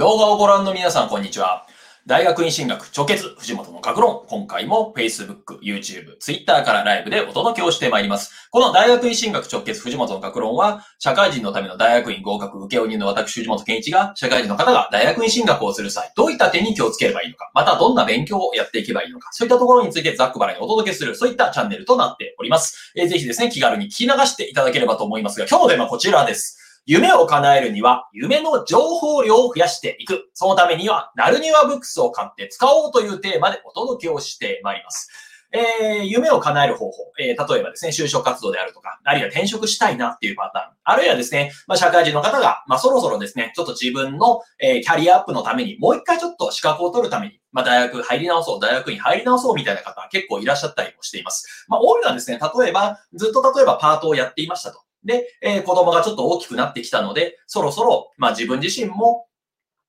動画をご覧の皆さん、こんにちは。大学院進学直結、藤本の学論。今回も Facebook、YouTube、Twitter からライブでお届けをしてまいります。この大学院進学直結、藤本の学論は、社会人のための大学院合格受け負人の私、藤本健一が、社会人の方が大学院進学をする際、どういった点に気をつければいいのか、またどんな勉強をやっていけばいいのか、そういったところについてざっくばらにお届けする、そういったチャンネルとなっております。えー、ぜひですね、気軽に聞き流していただければと思いますが、今日のテーマはこちらです。夢を叶えるには、夢の情報量を増やしていく。そのためには、ナルニワブックスを買って使おうというテーマでお届けをしてまいります。えー、夢を叶える方法、えー、例えばですね、就職活動であるとか、あるいは転職したいなっていうパターン、あるいはですね、まあ、社会人の方が、まあ、そろそろですね、ちょっと自分の、えー、キャリアアップのために、もう一回ちょっと資格を取るために、まあ、大学入り直そう、大学に入り直そうみたいな方、結構いらっしゃったりもしています。まあ、多いのはですね、例えば、ずっと例えばパートをやっていましたと。で、えー、子供がちょっと大きくなってきたので、そろそろ、まあ自分自身も、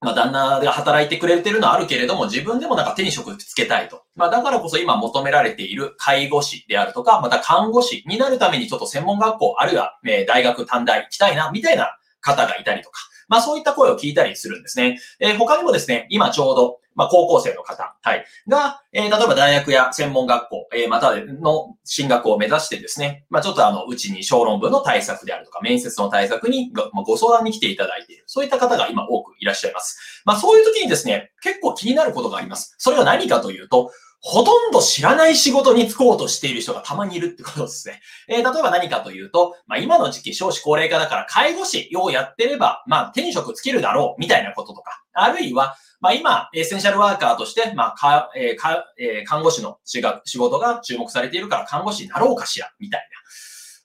まあ旦那が働いてくれてるのはあるけれども、自分でもなんか手に職つけたいと。まあだからこそ今求められている介護士であるとか、また看護師になるためにちょっと専門学校、あるいは、えー、大学短大行きたいな、みたいな方がいたりとか。まあそういった声を聞いたりするんですね。えー、他にもですね、今ちょうど、まあ、高校生の方、はい、が、えー、例えば大学や専門学校、えー、またの進学を目指してですね、まあ、ちょっとあの、うちに小論文の対策であるとか、面接の対策にご,、まあ、ご相談に来ていただいている。そういった方が今多くいらっしゃいます。まあ、そういう時にですね、結構気になることがあります。それは何かというと、ほとんど知らない仕事に就こうとしている人がたまにいるってことですね。えー、例えば何かというと、まあ、今の時期少子高齢化だから介護士をやってれば、まあ、転職つけるだろうみたいなこととか、あるいは、まあ今、エッセンシャルワーカーとして、まあ、か、えー、か、えー、看護師の仕事が注目されているから看護師になろうかしら、みたいな。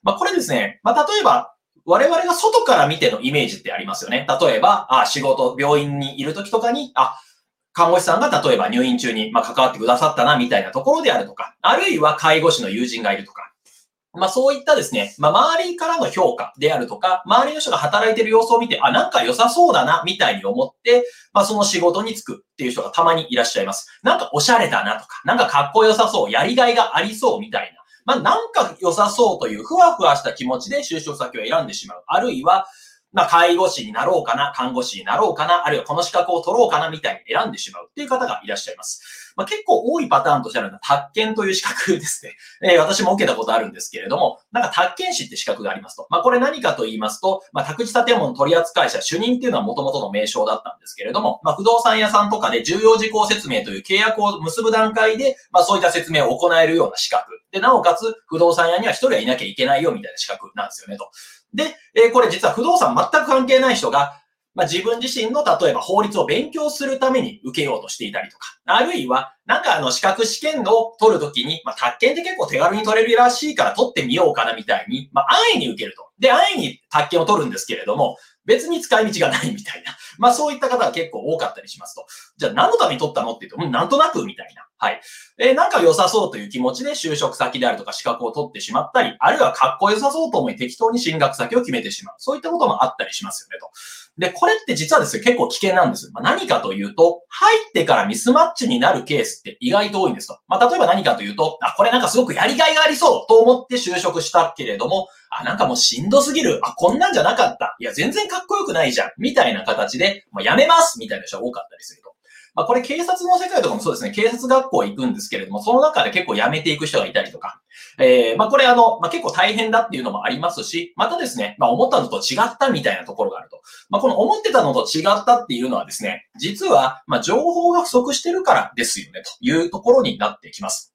まあこれですね、まあ例えば、我々が外から見てのイメージってありますよね。例えば、あ仕事、病院にいる時とかに、あ、看護師さんが例えば入院中に、まあ、関わってくださったな、みたいなところであるとか、あるいは介護士の友人がいるとか、まあそういったですね、まあ周りからの評価であるとか、周りの人が働いてる様子を見て、あ、なんか良さそうだな、みたいに思って、まあその仕事に就くっていう人がたまにいらっしゃいます。なんかおしゃれだなとか、なんかかっこよさそう、やりがいがありそうみたいな。まあなんか良さそうというふわふわした気持ちで就職先を選んでしまう。あるいは、まあ、介護士になろうかな、看護師になろうかな、あるいはこの資格を取ろうかな、みたいに選んでしまうっていう方がいらっしゃいます。まあ、結構多いパターンとしてあるのは、宅建という資格ですね。えー、私も受けたことあるんですけれども、なんか宅建士って資格がありますと。まあ、これ何かと言いますと、まあ、宅地建物取扱者主任っていうのは元々の名称だったんですけれども、まあ、不動産屋さんとかで重要事項説明という契約を結ぶ段階で、まあ、そういった説明を行えるような資格。で、なおかつ、不動産屋には一人はいなきゃいけないよみたいな資格なんですよねと。で、え、これ実は不動産全く関係ない人が、まあ、自分自身の例えば法律を勉強するために受けようとしていたりとか、あるいは、なんかあの資格試験を取るときに、まあ、宅建って結構手軽に取れるらしいから取ってみようかなみたいに、まあ、安易に受けると。で、安易に宅建を取るんですけれども、別に使い道がないみたいな。まあそういった方が結構多かったりしますと。じゃあ何のために取ったのって言うと、うん、なんとなくみたいな。はい。えー、なんか良さそうという気持ちで就職先であるとか資格を取ってしまったり、あるいはかっこよさそうと思い適当に進学先を決めてしまう。そういったこともあったりしますよねと。で、これって実はですね、結構危険なんです。まあ、何かというと、入ってからミスマッチになるケースって意外と多いんですと。まあ、例えば何かというと、あ、これなんかすごくやりがいがありそうと思って就職したけれども、あ、なんかもうしんどすぎる。あ、こんなんじゃなかった。いや、全然かっこよくないじゃん。みたいな形で、もうやめますみたいな人が多かったりすると。まあ、これ警察の世界とかもそうですね、警察学校行くんですけれども、その中で結構辞めていく人がいたりとか、えー、まあ、これあの、まあ、結構大変だっていうのもありますし、またですね、まあ、思ったのと違ったみたいなところがあると。まあ、この思ってたのと違ったっていうのはですね、実は、まあ、情報が不足してるからですよね、というところになってきます。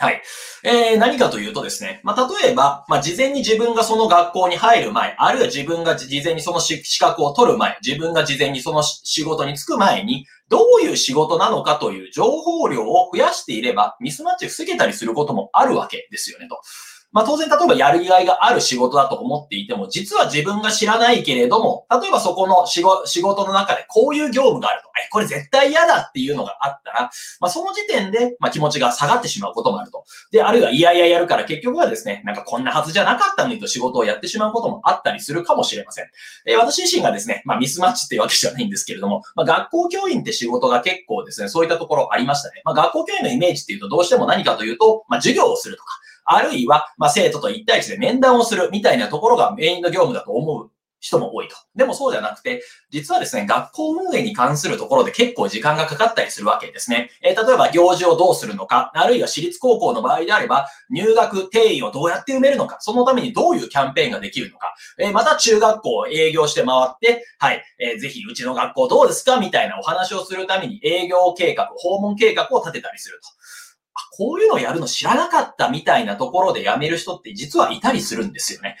はい。えー、何かというとですね、まあ、例えば、まあ、事前に自分がその学校に入る前、あるいは自分が事前にその資格を取る前、自分が事前にその仕事に就く前に、どういう仕事なのかという情報量を増やしていれば、ミスマッチ防げたりすることもあるわけですよね、と。まあ当然例えばやるがいがある仕事だと思っていても、実は自分が知らないけれども、例えばそこの仕事の中でこういう業務があると、え、これ絶対嫌だっていうのがあったら、まあその時点で、まあ気持ちが下がってしまうこともあると。で、あるいは嫌々やるから結局はですね、なんかこんなはずじゃなかったのにと仕事をやってしまうこともあったりするかもしれません。え、私自身がですね、まあミスマッチっていうわけじゃないんですけれども、まあ学校教員って仕事が結構ですね、そういったところありましたね。まあ学校教員のイメージっていうとどうしても何かというと、まあ授業をするとか、あるいは、まあ、生徒と一対一で面談をするみたいなところがメインの業務だと思う人も多いと。でもそうじゃなくて、実はですね、学校運営に関するところで結構時間がかかったりするわけですね。えー、例えば行事をどうするのか、あるいは私立高校の場合であれば、入学定員をどうやって埋めるのか、そのためにどういうキャンペーンができるのか、えー、また中学校を営業して回って、はい、えー、ぜひうちの学校どうですかみたいなお話をするために営業計画、訪問計画を立てたりすると。こういうのやるの知らなかったみたいなところで辞める人って実はいたりするんですよね。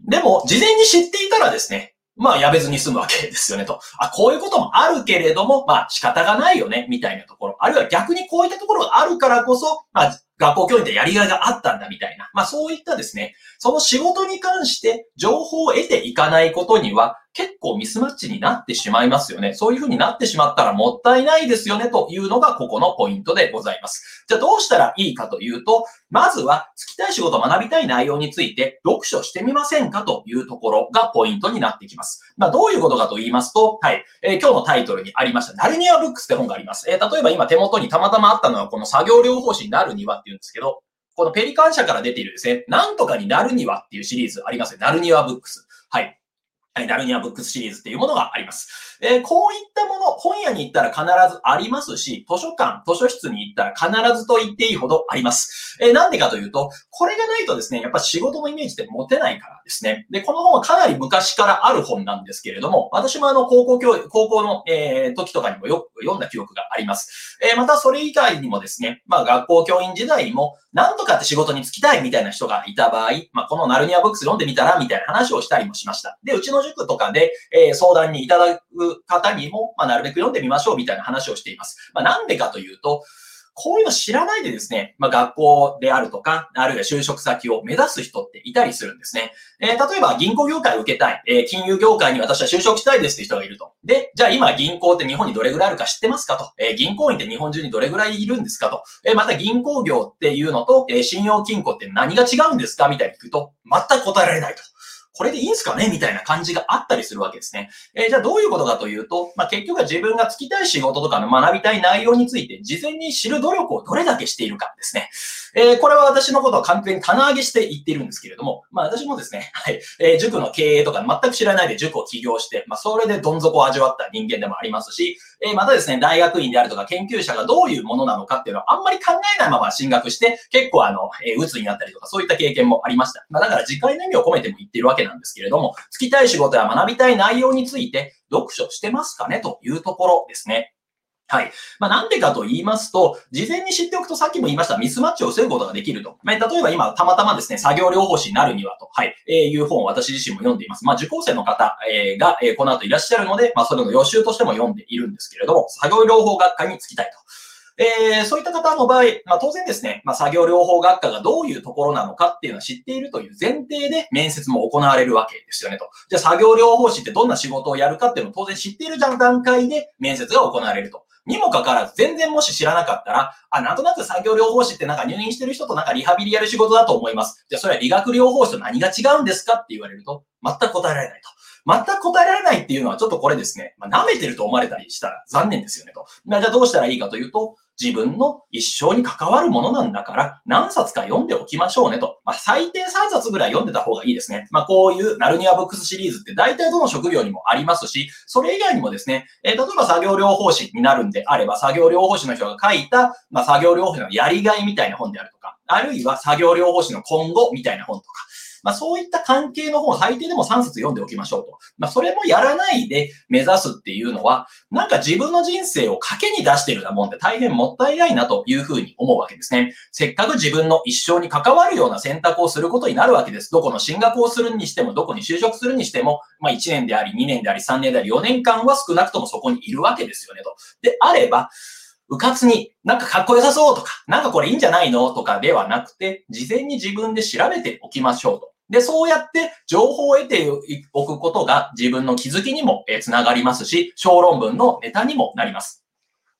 でも、事前に知っていたらですね、まあ、やめずに済むわけですよねと。あ、こういうこともあるけれども、まあ、仕方がないよね、みたいなところ。あるいは逆にこういったところがあるからこそ、まあ、学校教員でやりがいがあったんだみたいな。まあそういったですね、その仕事に関して情報を得ていかないことには結構ミスマッチになってしまいますよね。そういうふうになってしまったらもったいないですよねというのがここのポイントでございます。じゃあどうしたらいいかというと、まずはつきたい仕事、学びたい内容について読書してみませんかというところがポイントになってきます。まあどういうことかと言いますと、はい、えー、今日のタイトルにありました、ナルニアブックスって本があります。えー、例えば今手元にたまたまあったのはこの作業療法士になるにはっていうんですけど、このペリカン社から出ているですね、なんとかになるにはっていうシリーズありますね。なるにはブックス。はい。はい、ナルニアブックスシリーズっていうものがあります。えー、こういったもの、本屋に行ったら必ずありますし、図書館、図書室に行ったら必ずと言っていいほどあります。えー、なんでかというと、これがないとですね、やっぱ仕事のイメージって持てないからですね。で、この本はかなり昔からある本なんですけれども、私もあの、高校教育、高校の、えー、時とかにもよく読んだ記憶があります。えー、またそれ以外にもですね、まあ学校教員時代も、なんとかって仕事に就きたいみたいな人がいた場合、まあこのナルニアブックス読んでみたらみたいな話をしたりもしました。で、うちの塾とかで、えー、相談にいただく方にも、まあ、なるべく読んでみましょうみたいな話をしています。まあ、なんでかというと、こういうの知らないでですね、まあ、学校であるとか、あるいは就職先を目指す人っていたりするんですね。えー、例えば銀行業界を受けたい、えー、金融業界に私は就職したいですって人がいると。で、じゃあ今銀行って日本にどれぐらいあるか知ってますかと。えー、銀行員って日本中にどれぐらいいるんですかと。え、また銀行業っていうのと、え、信用金庫って何が違うんですかみたいに聞くと、全く答えられないと。これでいいんすかね？みたいな感じがあったりするわけですね。えー、じゃあどういうことかというと、まあ、結局は自分がつきたい仕事とかの学びたい内容について事前に知る努力をどれだけしているかですね。えー、これは私のことを完全に棚上げして言っているんですけれども、まあ私もですね、はい、えー、塾の経営とか全く知らないで塾を起業して、まあそれでどん底を味わった人間でもありますし、えー、またですね、大学院であるとか研究者がどういうものなのかっていうのはあんまり考えないまま進学して、結構あの、えー、鬱になったりとかそういった経験もありました。まあだから次回の意味を込めても言っているわけなんですけれども、つきたい仕事や学びたい内容について読書してますかねというところですね。はい。まあ、なんでかと言いますと、事前に知っておくとさっきも言いましたミスマッチを防ぐことができると。まあ、例えば今、たまたまですね、作業療法士になるにはと、はい、えー、いう本を私自身も読んでいます。まあ、受講生の方、えー、が、えー、この後いらっしゃるので、まあ、それの予習としても読んでいるんですけれども、作業療法学科に就きたいと。えー、そういった方の場合、まあ、当然ですね、まあ、作業療法学科がどういうところなのかっていうのは知っているという前提で面接も行われるわけですよねと。じゃあ作業療法士ってどんな仕事をやるかっていうのを当然知っている段階で面接が行われると。にもかかわらず、全然もし知らなかったら、あ、なんとなく作業療法士ってなんか入院してる人となんかリハビリやる仕事だと思います。じゃあそれは理学療法士と何が違うんですかって言われると、全く答えられないと。全く答えられないっていうのはちょっとこれですね、まあ、舐めてると思われたりしたら残念ですよねと。じゃあどうしたらいいかというと、自分の一生に関わるものなんだから、何冊か読んでおきましょうねと。まあ、最低3冊ぐらい読んでた方がいいですね。まあ、こういうナルニアブックスシリーズって大体どの職業にもありますし、それ以外にもですね、えー、例えば作業療法士になるんであれば、作業療法士の人が書いた、まあ、作業療法士のやりがいみたいな本であるとか、あるいは作業療法士の今後みたいな本とか、まあそういった関係の本最低でも3冊読んでおきましょうと。まあそれもやらないで目指すっていうのは、なんか自分の人生を賭けに出してるようなもんで大変もったいないなというふうに思うわけですね。せっかく自分の一生に関わるような選択をすることになるわけです。どこの進学をするにしても、どこに就職するにしても、まあ1年であり、2年であり、3年であり、4年間は少なくともそこにいるわけですよねと。であれば、うかつになんかかっこよさそうとか、なんかこれいいんじゃないのとかではなくて、事前に自分で調べておきましょうと。で、そうやって情報を得ておくことが自分の気づきにもつながりますし、小論文のネタにもなります。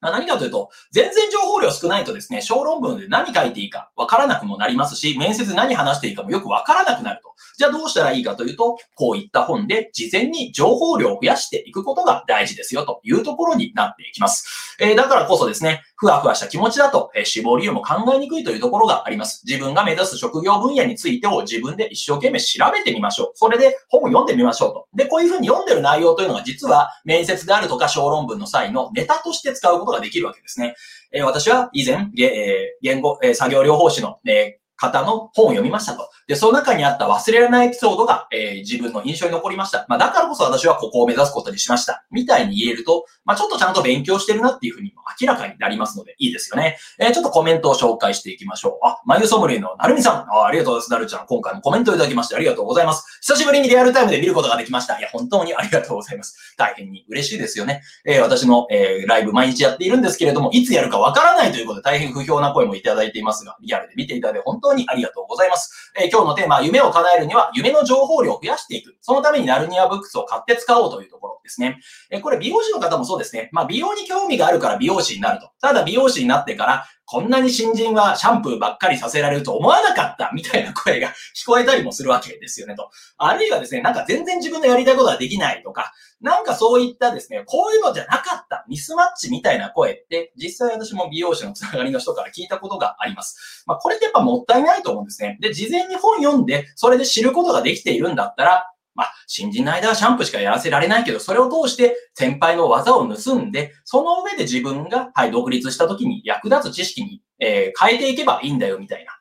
まあ、何かというと、全然情報量少ないとですね、小論文で何書いていいかわからなくもなりますし、面接で何話していいかもよくわからなくなると。じゃあどうしたらいいかというと、こういった本で事前に情報量を増やしていくことが大事ですよというところになっていきます。えー、だからこそですね、ふわふわした気持ちだと、えー、死亡理由も考えにくいというところがあります。自分が目指す職業分野についてを自分で一生懸命調べてみましょう。それで本を読んでみましょうと。で、こういうふうに読んでる内容というのが実は面接であるとか小論文の際のネタとして使うことがができるわけですね。えー、私は以前、えー、言語、えー、作業療法士の、え方の本を読みましたと。で、その中にあった忘れられないエピソードが、えー、自分の印象に残りました。まあ、だからこそ私はここを目指すことにしました。みたいに言えると、まあ、ちょっとちゃんと勉強してるなっていうふうに明らかになりますので、いいですよね。えー、ちょっとコメントを紹介していきましょう。あ、眉ソムリエのなるみさん。あありがとうございます、なるちゃん。今回もコメントいただきましてありがとうございます。久しぶりにリアルタイムで見ることができました。いや、本当にありがとうございます。大変に嬉しいですよね。えー、私の、えー、ライブ毎日やっているんですけれども、いつやるかわからないということで大変不評な声もいただいていますが、リアルで見ていただいて本当ににありがとうございます。えー、今日のテーマは夢を叶えるには夢の情報量を増やしていく。そのためにナルニアブックスを買って使おうというところですね。えー、これ美容師の方もそうですね。まあ美容に興味があるから美容師になると。ただ美容師になってから、こんなに新人はシャンプーばっかりさせられると思わなかったみたいな声が聞こえたりもするわけですよねと。あるいはですね、なんか全然自分のやりたいことができないとか、なんかそういったですね、こういうのじゃなかったミスマッチみたいな声って、実際私も美容師のつながりの人から聞いたことがあります。まあこれってやっぱもったいないと思うんですね。で、事前に本読んで、それで知ることができているんだったら、まあ、新人の間はシャンプーしかやらせられないけど、それを通して先輩の技を盗んで、その上で自分が、はい、独立した時に役立つ知識に、えー、変えていけばいいんだよ、みたいな。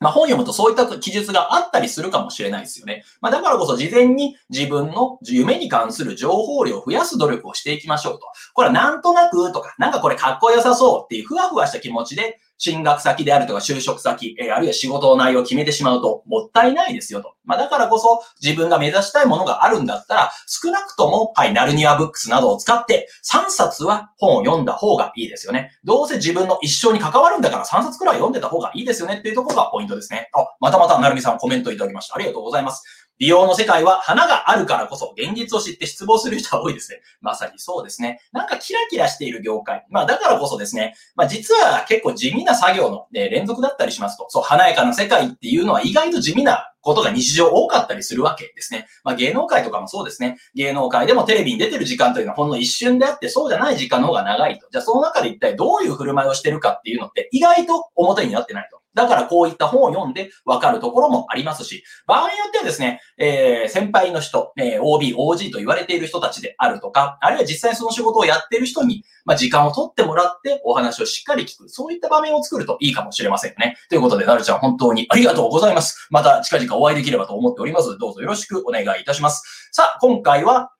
まあ、本読むとそういった記述があったりするかもしれないですよね。まあ、だからこそ事前に自分の夢に関する情報量を増やす努力をしていきましょうと。これはなんとなくとか、なんかこれかっこよさそうっていうふわふわした気持ちで進学先であるとか就職先、え、あるいは仕事の内容を決めてしまうともったいないですよと。まあだからこそ自分が目指したいものがあるんだったら少なくとも、はい、ナルニアブックスなどを使って3冊は本を読んだ方がいいですよね。どうせ自分の一生に関わるんだから3冊くらい読んでた方がいいですよねっていうところがポイントですね。あ、またまたなるみさんコメントいただきました。ありがとうございます。美容の世界は花があるからこそ現実を知って失望する人は多いですね。まさにそうですね。なんかキラキラしている業界。まあだからこそですね。まあ実は結構地味な作業の、ね、連続だったりしますと。そう、華やかな世界っていうのは意外と地味なことが日常多かったりするわけですね。まあ芸能界とかもそうですね。芸能界でもテレビに出てる時間というのはほんの一瞬であってそうじゃない時間の方が長いと。じゃあその中で一体どういう振る舞いをしてるかっていうのって意外と表になってないと。だからこういった本を読んで分かるところもありますし、場合によってはですね、えー、先輩の人、えー、OB、OG と言われている人たちであるとか、あるいは実際その仕事をやっている人に、まあ、時間を取ってもらってお話をしっかり聞く。そういった場面を作るといいかもしれませんね。ということで、なるちゃん本当にありがとうございます。また近々お会いできればと思っております、どうぞよろしくお願いいたします。さあ、今回は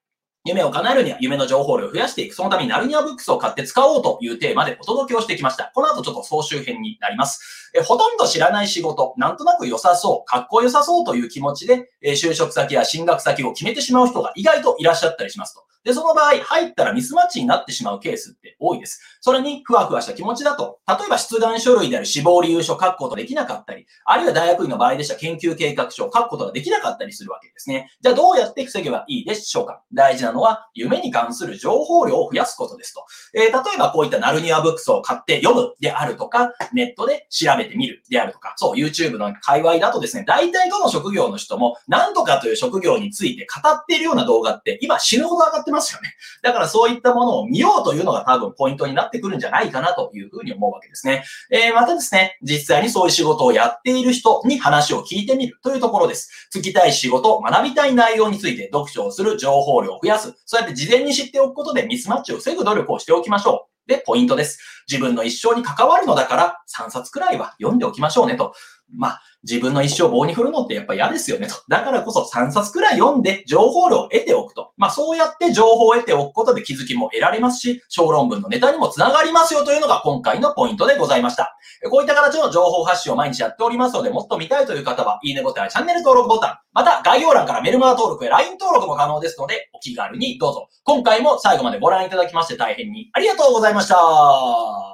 夢を叶えるには夢の情報量を増やしていく。そのためにナルニアブックスを買って使おうというテーマでお届けをしてきました。この後ちょっと総集編になります。えほとんど知らない仕事、なんとなく良さそう、かっこよさそうという気持ちで、え就職先や進学先を決めてしまう人が意外といらっしゃったりしますと。で、その場合、入ったらミスマッチになってしまうケースって多いです。それに、ふわふわした気持ちだと、例えば出願書類である死亡理由書を書くことができなかったり、あるいは大学院の場合でした研究計画書を書くことができなかったりするわけですね。じゃあ、どうやって防げばいいでしょうか？大事なのは、夢に関する情報量を増やすことですと。えー、例えば、こういったナルニアブックスを買って読むであるとか、ネットで調べてみるであるとか、そう、YouTube の界隈だとですね、大体どの職業の人も、何とかという職業について語っているような動画って、今死ぬほど上がってますよね。だからそういったものを見ようというのが多分ポイントになってくるんじゃないかなというふうに思うわけですね。えー、またですね、実際にそういう仕事をやっている人に話を聞いてみるというところです。つきたい仕事、学びたい内容について読書をする情報量を増やす。そうやって事前に知っておくことでミスマッチを防ぐ努力をしておきましょう。で、ポイントです。自分の一生に関わるのだから3冊くらいは読んでおきましょうねと。まあ、自分の一生棒に振るのってやっぱ嫌ですよねと。だからこそ3冊くらい読んで情報量を得ておくと。まあそうやって情報を得ておくことで気づきも得られますし、小論文のネタにもつながりますよというのが今回のポイントでございました。こういった形の情報発信を毎日やっておりますので、もっと見たいという方は、いいねボタンやチャンネル登録ボタン、また概要欄からメルマガ登録や LINE 登録も可能ですので、お気軽にどうぞ。今回も最後までご覧いただきまして大変にありがとうございますいました。